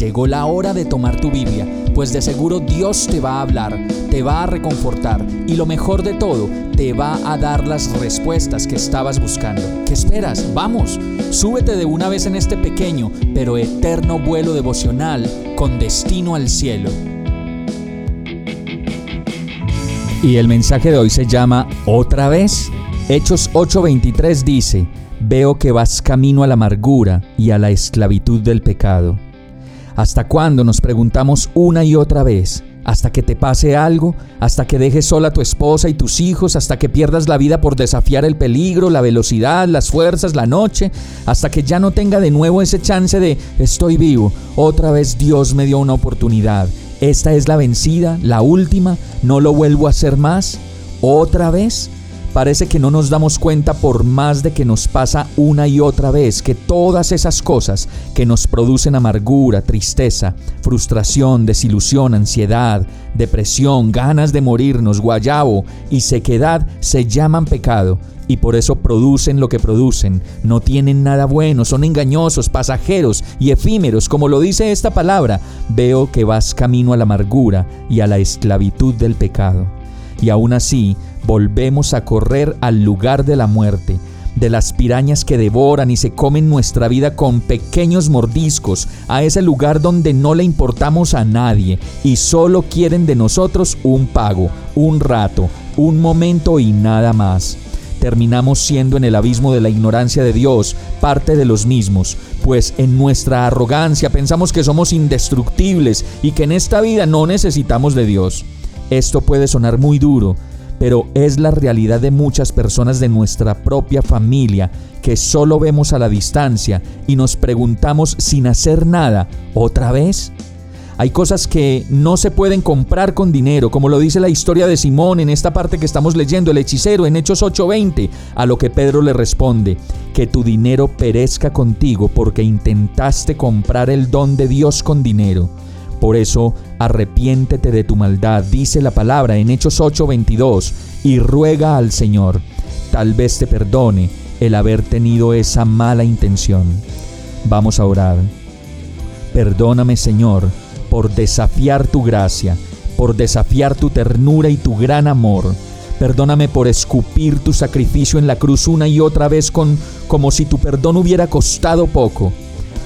Llegó la hora de tomar tu Biblia, pues de seguro Dios te va a hablar, te va a reconfortar y lo mejor de todo, te va a dar las respuestas que estabas buscando. ¿Qué esperas? Vamos, súbete de una vez en este pequeño pero eterno vuelo devocional con destino al cielo. Y el mensaje de hoy se llama Otra vez. Hechos 8:23 dice, Veo que vas camino a la amargura y a la esclavitud del pecado. ¿Hasta cuándo nos preguntamos una y otra vez? ¿Hasta que te pase algo? ¿Hasta que dejes sola a tu esposa y tus hijos? ¿Hasta que pierdas la vida por desafiar el peligro, la velocidad, las fuerzas, la noche? ¿Hasta que ya no tenga de nuevo ese chance de estoy vivo? Otra vez Dios me dio una oportunidad. Esta es la vencida, la última, no lo vuelvo a hacer más. ¿Otra vez? Parece que no nos damos cuenta por más de que nos pasa una y otra vez que todas esas cosas que nos producen amargura, tristeza, frustración, desilusión, ansiedad, depresión, ganas de morirnos, guayabo y sequedad se llaman pecado y por eso producen lo que producen. No tienen nada bueno, son engañosos, pasajeros y efímeros, como lo dice esta palabra. Veo que vas camino a la amargura y a la esclavitud del pecado. Y aún así, volvemos a correr al lugar de la muerte, de las pirañas que devoran y se comen nuestra vida con pequeños mordiscos, a ese lugar donde no le importamos a nadie y solo quieren de nosotros un pago, un rato, un momento y nada más. Terminamos siendo en el abismo de la ignorancia de Dios, parte de los mismos, pues en nuestra arrogancia pensamos que somos indestructibles y que en esta vida no necesitamos de Dios. Esto puede sonar muy duro, pero es la realidad de muchas personas de nuestra propia familia que solo vemos a la distancia y nos preguntamos sin hacer nada, ¿otra vez? Hay cosas que no se pueden comprar con dinero, como lo dice la historia de Simón en esta parte que estamos leyendo, el hechicero en Hechos 8:20, a lo que Pedro le responde, que tu dinero perezca contigo porque intentaste comprar el don de Dios con dinero. Por eso, arrepiéntete de tu maldad, dice la palabra en Hechos 8:22, y ruega al Señor, tal vez te perdone el haber tenido esa mala intención. Vamos a orar. Perdóname, Señor, por desafiar tu gracia, por desafiar tu ternura y tu gran amor. Perdóname por escupir tu sacrificio en la cruz una y otra vez con como si tu perdón hubiera costado poco.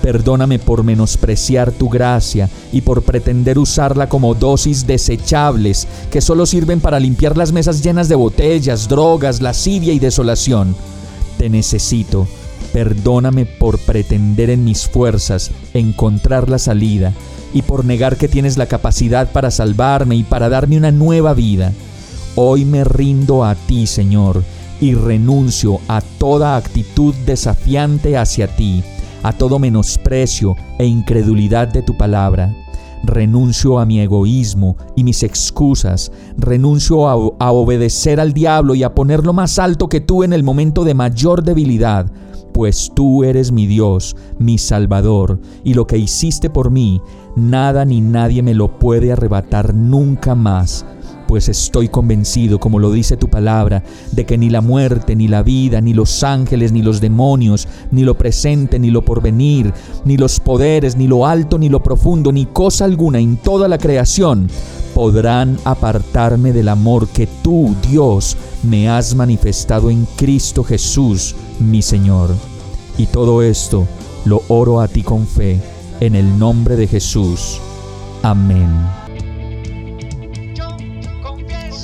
Perdóname por menospreciar tu gracia y por pretender usarla como dosis desechables que solo sirven para limpiar las mesas llenas de botellas, drogas, lascivia y desolación. Te necesito. Perdóname por pretender en mis fuerzas encontrar la salida y por negar que tienes la capacidad para salvarme y para darme una nueva vida. Hoy me rindo a ti, Señor, y renuncio a toda actitud desafiante hacia ti a todo menosprecio e incredulidad de tu palabra. Renuncio a mi egoísmo y mis excusas. Renuncio a, a, obedecer al diablo y a ponerlo más alto que tú en el momento de mayor debilidad, pues tú eres mi Dios, mi Salvador, y lo que hiciste por mí, nada ni nadie me lo puede arrebatar nunca más pues estoy convencido, como lo dice tu palabra, de que ni la muerte, ni la vida, ni los ángeles, ni los demonios, ni lo presente, ni lo porvenir, ni los poderes, ni lo alto, ni lo profundo, ni cosa alguna en toda la creación podrán apartarme del amor que tú, Dios, me has manifestado en Cristo Jesús, mi Señor. Y todo esto lo oro a ti con fe, en el nombre de Jesús. Amén.